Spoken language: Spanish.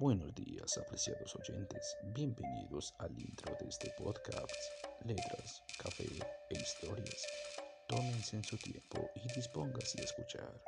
Buenos días, apreciados oyentes. Bienvenidos al intro de este podcast. Letras, café e historias. Tómense en su tiempo y dispónganse a escuchar.